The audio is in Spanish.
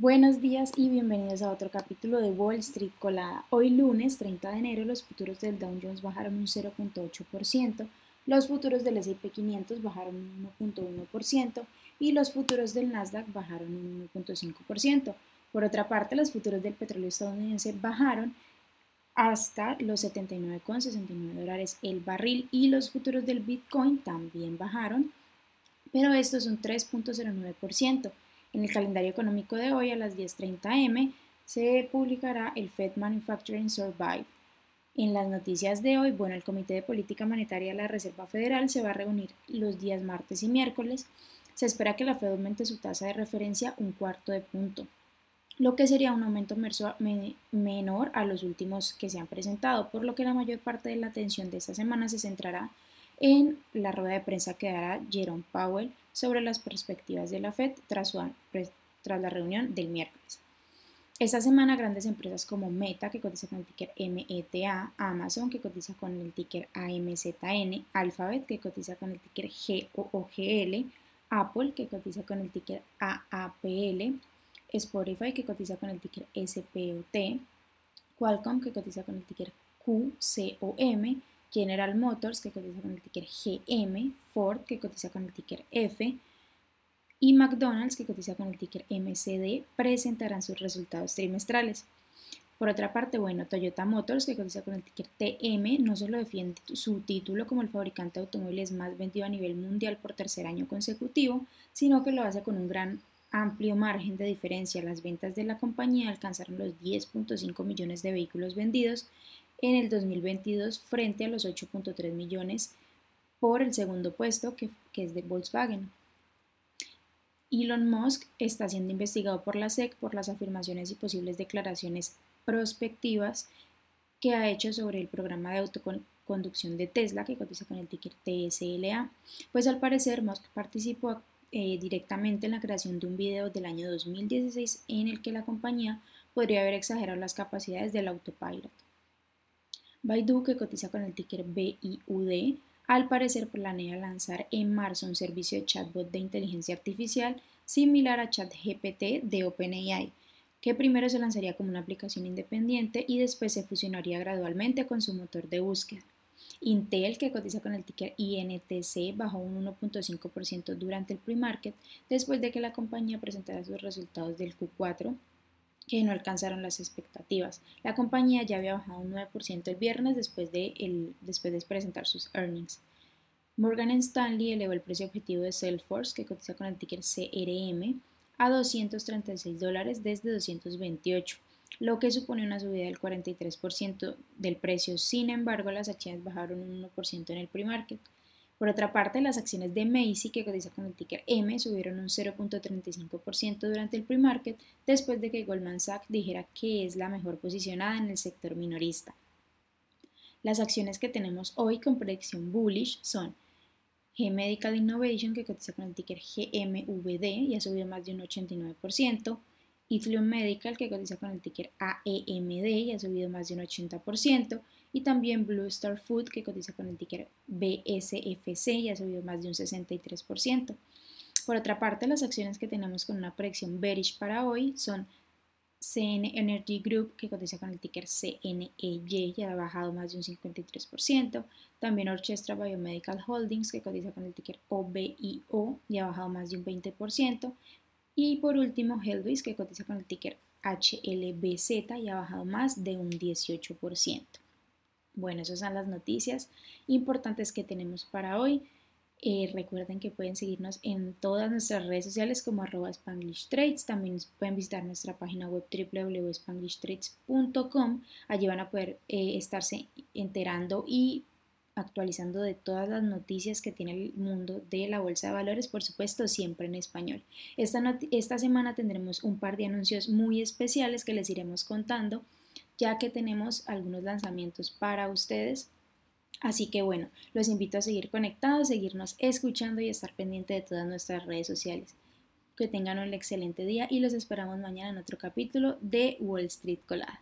Buenos días y bienvenidos a otro capítulo de Wall Street Colada. Hoy lunes 30 de enero los futuros del Dow Jones bajaron un 0.8%, los futuros del S&P 500 bajaron un 1.1% y los futuros del Nasdaq bajaron un 1.5%. Por otra parte, los futuros del petróleo estadounidense bajaron hasta los 79,69 dólares el barril y los futuros del Bitcoin también bajaron, pero estos son 3.09%. En el calendario económico de hoy a las 10.30 am se publicará el Fed Manufacturing Survive. En las noticias de hoy, bueno, el Comité de Política Monetaria de la Reserva Federal se va a reunir los días martes y miércoles. Se espera que la Fed aumente su tasa de referencia un cuarto de punto, lo que sería un aumento menor a los últimos que se han presentado, por lo que la mayor parte de la atención de esta semana se centrará en la rueda de prensa que dará Jerome Powell sobre las perspectivas de la Fed tras, tras la reunión del miércoles. Esta semana grandes empresas como Meta, que cotiza con el ticker META, Amazon, que cotiza con el ticker AMZN, Alphabet, que cotiza con el ticker GOOGL, Apple, que cotiza con el ticker AAPL, Spotify, que cotiza con el ticker SPOT, Qualcomm, que cotiza con el ticker QCOM, General Motors, que cotiza con el ticker GM, Ford, que cotiza con el ticker F, y McDonald's, que cotiza con el ticker MCD, presentarán sus resultados trimestrales. Por otra parte, bueno, Toyota Motors, que cotiza con el ticker TM, no solo defiende su título como el fabricante de automóviles más vendido a nivel mundial por tercer año consecutivo, sino que lo hace con un gran amplio margen de diferencia. Las ventas de la compañía alcanzaron los 10.5 millones de vehículos vendidos en el 2022 frente a los 8.3 millones por el segundo puesto que, es de Volkswagen. Elon Musk está siendo investigado por la SEC por las afirmaciones y posibles declaraciones prospectivas que ha hecho sobre el programa de autoconducción de Tesla que cotiza con el ticker TSLA, pues al parecer Musk participó eh, directamente en la creación de un video del año 2016 en el que la compañía podría haber exagerado las capacidades del autopilot. Baidu, que cotiza con el ticker BIUD, al parecer planea lanzar en marzo un servicio de chatbot de inteligencia artificial similar a ChatGPT de OpenAI, que primero se lanzaría como una aplicación independiente y después se fusionaría gradualmente con su motor de búsqueda. Intel, que cotiza con el ticker INTC, bajó un 1.5% durante el pre-market después de que la compañía presentara sus resultados del Q4 que no alcanzaron las expectativas. La compañía ya había bajado un 9% el viernes después de, después de presentar sus earnings. Morgan Stanley elevó el precio objetivo de Salesforce, que cotiza con el ticker CRM, a 236 dólares desde 228, lo que supone una subida del 43% del precio. Sin embargo, las acciones bajaron un 1% en el pre-market. Por otra parte, las acciones de Macy, que cotiza con el ticker M, subieron un 0.35% durante el pre-market después de que Goldman Sachs dijera que es la mejor posicionada en el sector minorista. Las acciones que tenemos hoy con predicción bullish son G Medical Innovation, que cotiza con el ticker GMVD y ha subido más de un 89%, Ithlium Medical, que cotiza con el ticker AEMD y ha subido más de un 80%, y también Blue Star Food que cotiza con el ticker BSFC y ha subido más de un 63%. Por otra parte, las acciones que tenemos con una predicción bearish para hoy son CN Energy Group que cotiza con el ticker CNEY y ha bajado más de un 53%. También Orchestra Biomedical Holdings que cotiza con el ticker OBIO y ha bajado más de un 20%. Y por último, Hellbase que cotiza con el ticker HLBZ y ha bajado más de un 18%. Bueno, esas son las noticias importantes que tenemos para hoy. Eh, recuerden que pueden seguirnos en todas nuestras redes sociales como arroba Spanglish Trades. También pueden visitar nuestra página web www.spanglishtrades.com. Allí van a poder eh, estarse enterando y actualizando de todas las noticias que tiene el mundo de la bolsa de valores, por supuesto, siempre en español. Esta, esta semana tendremos un par de anuncios muy especiales que les iremos contando ya que tenemos algunos lanzamientos para ustedes. Así que bueno, los invito a seguir conectados, seguirnos escuchando y estar pendiente de todas nuestras redes sociales. Que tengan un excelente día y los esperamos mañana en otro capítulo de Wall Street Colada.